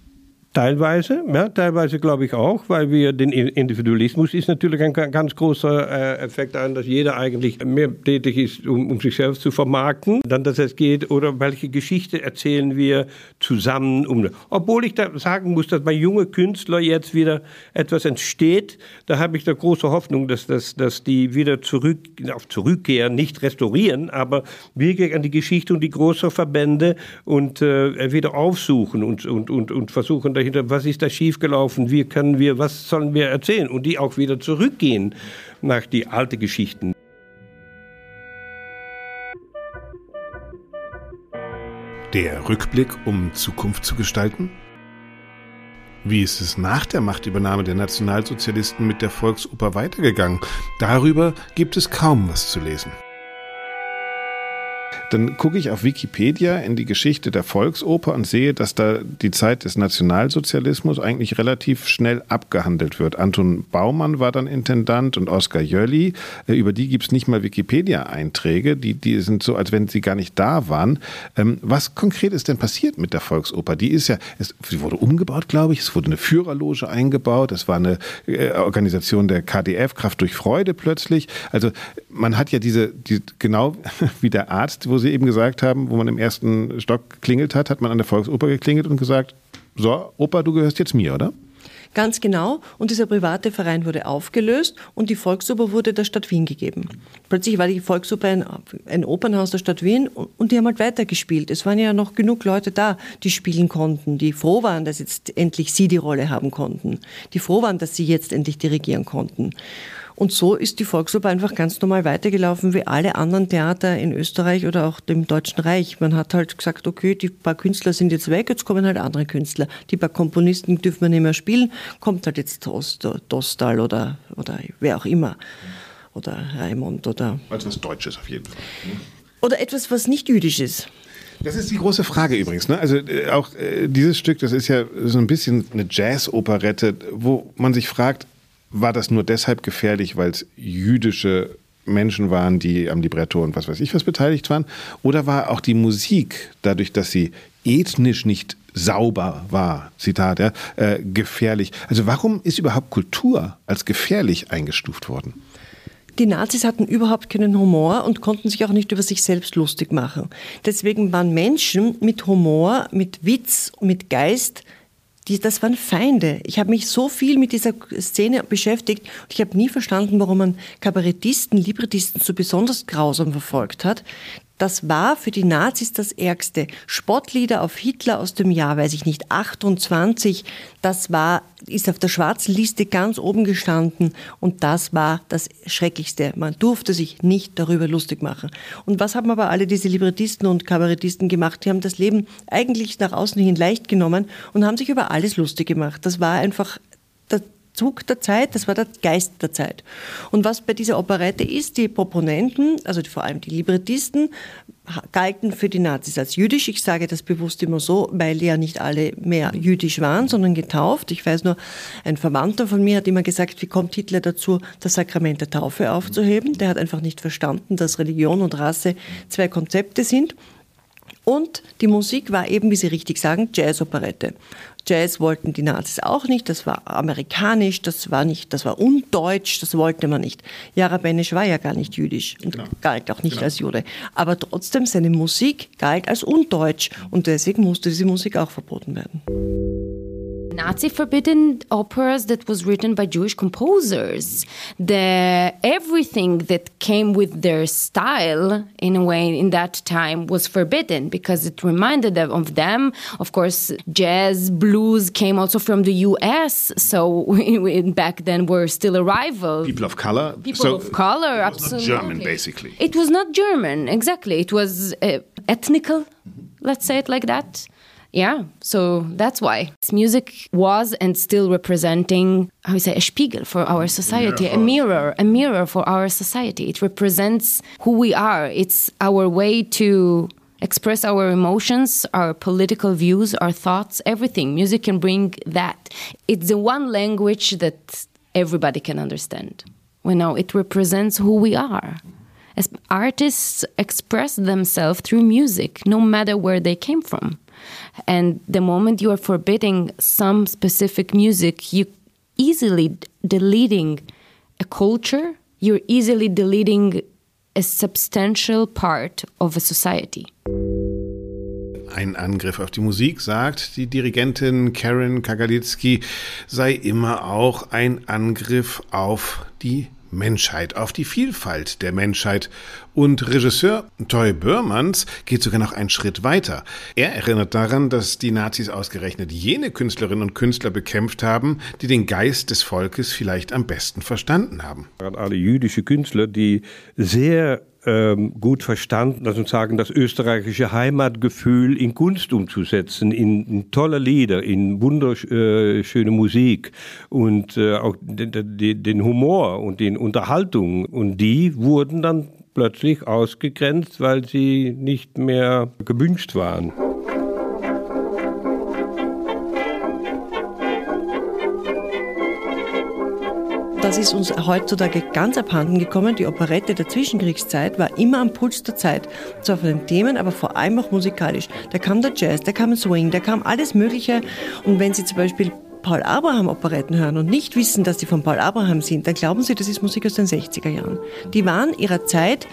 Teilweise, ja, teilweise glaube ich auch, weil wir den Individualismus ist natürlich ein ganz großer äh, Effekt daran, dass jeder eigentlich mehr tätig ist, um, um, sich selbst zu vermarkten, dann dass es geht, oder welche Geschichte erzählen wir zusammen. Um, obwohl ich da sagen muss, dass bei jungen Künstlern jetzt wieder etwas entsteht, da habe ich da große Hoffnung, dass, dass, dass die wieder zurück, auf zurückkehren, nicht restaurieren, aber wirklich an die Geschichte und die großen Verbände und äh, wieder aufsuchen und, und, und, und versuchen, dahinter, was ist da schiefgelaufen, wie können wir, was sollen wir erzählen und die auch wieder zurückgehen nach die alten Geschichten. Der Rückblick, um Zukunft zu gestalten? Wie ist es nach der Machtübernahme der Nationalsozialisten mit der Volksoper weitergegangen? Darüber gibt es kaum was zu lesen. Dann gucke ich auf Wikipedia in die Geschichte der Volksoper und sehe, dass da die Zeit des Nationalsozialismus eigentlich relativ schnell abgehandelt wird. Anton Baumann war dann Intendant und Oskar Jölli. Äh, über die gibt es nicht mal Wikipedia-Einträge. Die, die sind so, als wenn sie gar nicht da waren. Ähm, was konkret ist denn passiert mit der Volksoper? Die ist ja, es, sie wurde umgebaut, glaube ich. Es wurde eine Führerloge eingebaut. Es war eine äh, Organisation der KDF, Kraft durch Freude plötzlich. Also man hat ja diese, die, genau wie der Arzt, wo Sie eben gesagt haben, wo man im ersten Stock geklingelt hat, hat man an der Volksoper geklingelt und gesagt, so, Opa, du gehörst jetzt mir, oder? Ganz genau. Und dieser private Verein wurde aufgelöst und die Volksoper wurde der Stadt Wien gegeben. Plötzlich war die Volksoper ein, ein Opernhaus der Stadt Wien und die haben halt weitergespielt. Es waren ja noch genug Leute da, die spielen konnten, die froh waren, dass jetzt endlich sie die Rolle haben konnten, die froh waren, dass sie jetzt endlich dirigieren konnten. Und so ist die Volksoper einfach ganz normal weitergelaufen wie alle anderen Theater in Österreich oder auch dem Deutschen Reich. Man hat halt gesagt, okay, die paar Künstler sind jetzt weg, jetzt kommen halt andere Künstler. Die paar Komponisten dürfen wir nicht mehr spielen, kommt halt jetzt Dostal oder, oder wer auch immer. Oder Raimund oder. Also was Deutsches auf jeden Fall. Oder etwas, was nicht jüdisch ist. Das ist die große Frage übrigens. Ne? Also äh, auch äh, dieses Stück, das ist ja so ein bisschen eine Jazz-Operette, wo man sich fragt, war das nur deshalb gefährlich, weil es jüdische Menschen waren, die am Libretto und was weiß ich was beteiligt waren? Oder war auch die Musik, dadurch, dass sie ethnisch nicht sauber war, Zitat, ja, äh, gefährlich? Also warum ist überhaupt Kultur als gefährlich eingestuft worden? Die Nazis hatten überhaupt keinen Humor und konnten sich auch nicht über sich selbst lustig machen. Deswegen waren Menschen mit Humor, mit Witz, mit Geist die, das waren Feinde. Ich habe mich so viel mit dieser Szene beschäftigt und ich habe nie verstanden, warum man Kabarettisten, Librettisten so besonders grausam verfolgt hat. Das war für die Nazis das Ärgste. Spottlieder auf Hitler aus dem Jahr, weiß ich nicht, 28, das war, ist auf der schwarzen Liste ganz oben gestanden und das war das Schrecklichste. Man durfte sich nicht darüber lustig machen. Und was haben aber alle diese Librettisten und Kabarettisten gemacht? Die haben das Leben eigentlich nach außen hin leicht genommen und haben sich über alles lustig gemacht. Das war einfach Zug der Zeit, das war der Geist der Zeit. Und was bei dieser Operette ist, die Proponenten, also vor allem die Librettisten, galten für die Nazis als jüdisch. Ich sage das bewusst immer so, weil ja nicht alle mehr jüdisch waren, sondern getauft. Ich weiß nur, ein Verwandter von mir hat immer gesagt, wie kommt Hitler dazu, das Sakrament der Taufe aufzuheben? Der hat einfach nicht verstanden, dass Religion und Rasse zwei Konzepte sind. Und die Musik war eben, wie Sie richtig sagen, Jazz-Operette. Jazz wollten die Nazis auch nicht, das war amerikanisch, das war nicht, das war undeutsch, das wollte man nicht. Jara Benesch war ja gar nicht jüdisch und genau. galt auch nicht genau. als Jude. Aber trotzdem, seine Musik galt als undeutsch und deswegen musste diese Musik auch verboten werden. Nazi forbidden operas that was written by Jewish composers. The everything that came with their style, in a way, in that time was forbidden because it reminded them of them. Of course, jazz, blues came also from the U.S. So back then were still a rival. People of color. People so of color, absolutely. German, basically. It was not German, exactly. It was uh, ethnical. Let's say it like that yeah, so that's why music was and still representing, how we say, a spiegel for our society, a mirror, a mirror for our society. It represents who we are. It's our way to express our emotions, our political views, our thoughts, everything. Music can bring that. It's the one language that everybody can understand. You know, it represents who we are. As artists express themselves through music, no matter where they came from. And the moment you are forbidding some specific music, you easily deleting a culture, you're easily deleting a substantial part of a society. Ein Angriff auf die Musik, sagt die Dirigentin Karen Kagalitzki, sei immer auch ein Angriff auf die Menschheit, auf die Vielfalt der Menschheit. Und Regisseur Toy Börmanns geht sogar noch einen Schritt weiter. Er erinnert daran, dass die Nazis ausgerechnet jene Künstlerinnen und Künstler bekämpft haben, die den Geist des Volkes vielleicht am besten verstanden haben. Alle jüdische Künstler, die sehr ähm, gut verstanden, dass uns sagen, das österreichische Heimatgefühl in Kunst umzusetzen, in, in tolle Lieder, in wunderschöne Musik und äh, auch den, den Humor und die Unterhaltung. Und die wurden dann plötzlich ausgegrenzt, weil sie nicht mehr gewünscht waren. Das ist uns heutzutage ganz abhanden gekommen. Die Operette der Zwischenkriegszeit war immer am Puls der Zeit. Zwar von den Themen, aber vor allem auch musikalisch. Da kam der Jazz, da kam Swing, da kam alles Mögliche. Und wenn Sie zum Beispiel Paul Abraham Operetten hören und nicht wissen, dass die von Paul Abraham sind, dann glauben Sie, das ist Musik aus den 60er Jahren. Die waren ihrer Zeit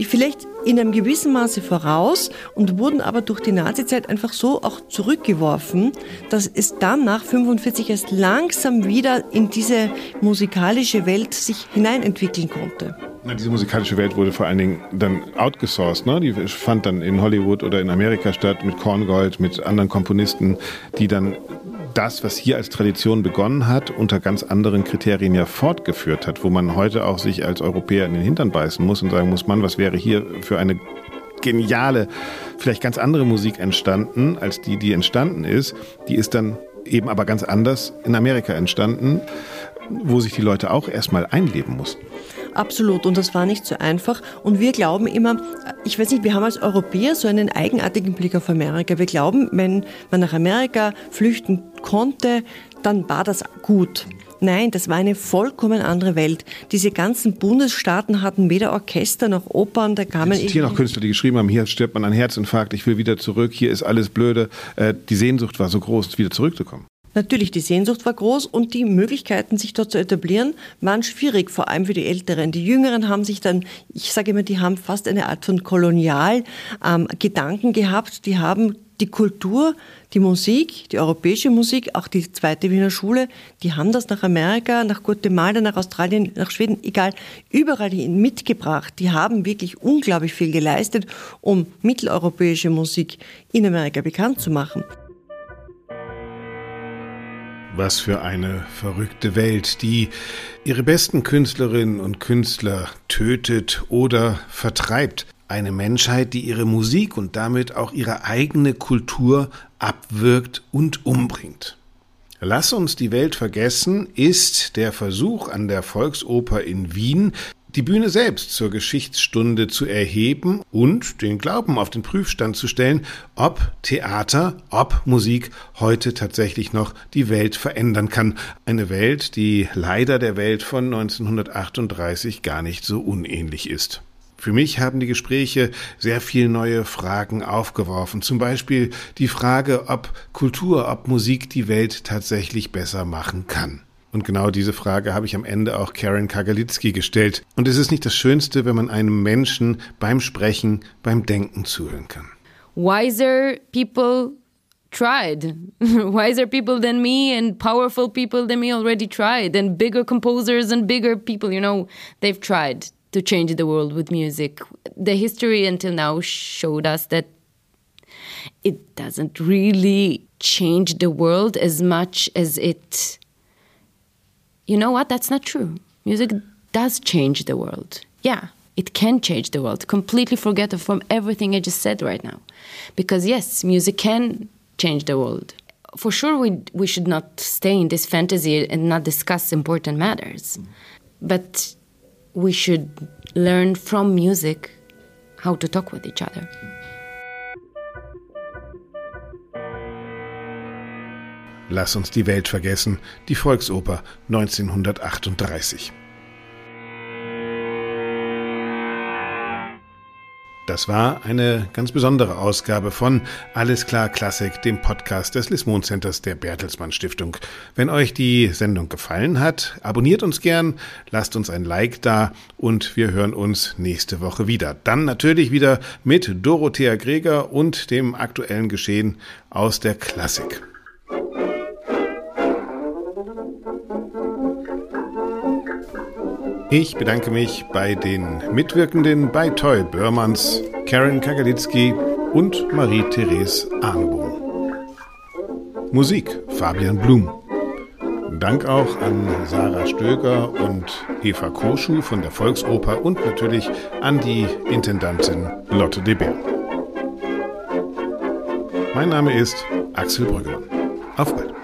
vielleicht in einem gewissen Maße voraus und wurden aber durch die Nazizeit einfach so auch zurückgeworfen, dass es dann nach 45 erst langsam wieder in diese musikalische Welt sich hineinentwickeln konnte. Diese musikalische Welt wurde vor allen Dingen dann outgesourced. Ne? Die fand dann in Hollywood oder in Amerika statt mit Korngold, mit anderen Komponisten, die dann das, was hier als Tradition begonnen hat, unter ganz anderen Kriterien ja fortgeführt hat, wo man heute auch sich als Europäer in den Hintern beißen muss und sagen muss, Mann, was wäre hier für eine geniale, vielleicht ganz andere Musik entstanden, als die, die entstanden ist. Die ist dann eben aber ganz anders in Amerika entstanden, wo sich die Leute auch erstmal einleben mussten. Absolut. Und das war nicht so einfach. Und wir glauben immer, ich weiß nicht, wir haben als Europäer so einen eigenartigen Blick auf Amerika. Wir glauben, wenn man nach Amerika flüchten konnte, dann war das gut. Nein, das war eine vollkommen andere Welt. Diese ganzen Bundesstaaten hatten weder Orchester noch Opern, da kamen... Es hier noch Künstler, die geschrieben haben, hier stirbt man an Herzinfarkt, ich will wieder zurück, hier ist alles blöde. Äh, die Sehnsucht war so groß, wieder zurückzukommen. Natürlich, die Sehnsucht war groß und die Möglichkeiten, sich dort zu etablieren, waren schwierig, vor allem für die Älteren. Die Jüngeren haben sich dann, ich sage immer, die haben fast eine Art von Kolonialgedanken ähm, gehabt. Die haben die Kultur, die Musik, die europäische Musik, auch die zweite Wiener Schule, die haben das nach Amerika, nach Guatemala, nach Australien, nach Schweden, egal, überall mitgebracht. Die haben wirklich unglaublich viel geleistet, um mitteleuropäische Musik in Amerika bekannt zu machen. Was für eine verrückte Welt, die ihre besten Künstlerinnen und Künstler tötet oder vertreibt. Eine Menschheit, die ihre Musik und damit auch ihre eigene Kultur abwirkt und umbringt. Lass uns die Welt vergessen ist der Versuch an der Volksoper in Wien, die Bühne selbst zur Geschichtsstunde zu erheben und den Glauben auf den Prüfstand zu stellen, ob Theater, ob Musik heute tatsächlich noch die Welt verändern kann. Eine Welt, die leider der Welt von 1938 gar nicht so unähnlich ist. Für mich haben die Gespräche sehr viel neue Fragen aufgeworfen. Zum Beispiel die Frage, ob Kultur, ob Musik die Welt tatsächlich besser machen kann. Und genau diese Frage habe ich am Ende auch Karen Kagalitzki gestellt. Und es ist nicht das Schönste, wenn man einem Menschen beim Sprechen, beim Denken zuhören kann. Wiser people tried. Wiser people than me and powerful people than me already tried. And bigger composers and bigger people, you know, they've tried to change the world with music. The history until now showed us that it doesn't really change the world as much as it you know what? That's not true. Music does change the world. Yeah, it can change the world. Completely forget from everything I just said right now. Because yes, music can change the world. For sure, we, we should not stay in this fantasy and not discuss important matters. Mm. But we should learn from music how to talk with each other. Lass uns die Welt vergessen, die Volksoper 1938. Das war eine ganz besondere Ausgabe von Alles klar Klassik, dem Podcast des Lismon Centers der Bertelsmann Stiftung. Wenn euch die Sendung gefallen hat, abonniert uns gern, lasst uns ein Like da und wir hören uns nächste Woche wieder. Dann natürlich wieder mit Dorothea Greger und dem aktuellen Geschehen aus der Klassik. Ich bedanke mich bei den Mitwirkenden bei Toy Börmanns, Karen Kagalitzki und Marie-Therese Arnbohm. Musik Fabian Blum. Dank auch an Sarah Stöger und Eva Koschu von der Volksoper und natürlich an die Intendantin Lotte de Beer. Mein Name ist Axel Brüggemann. Auf bald.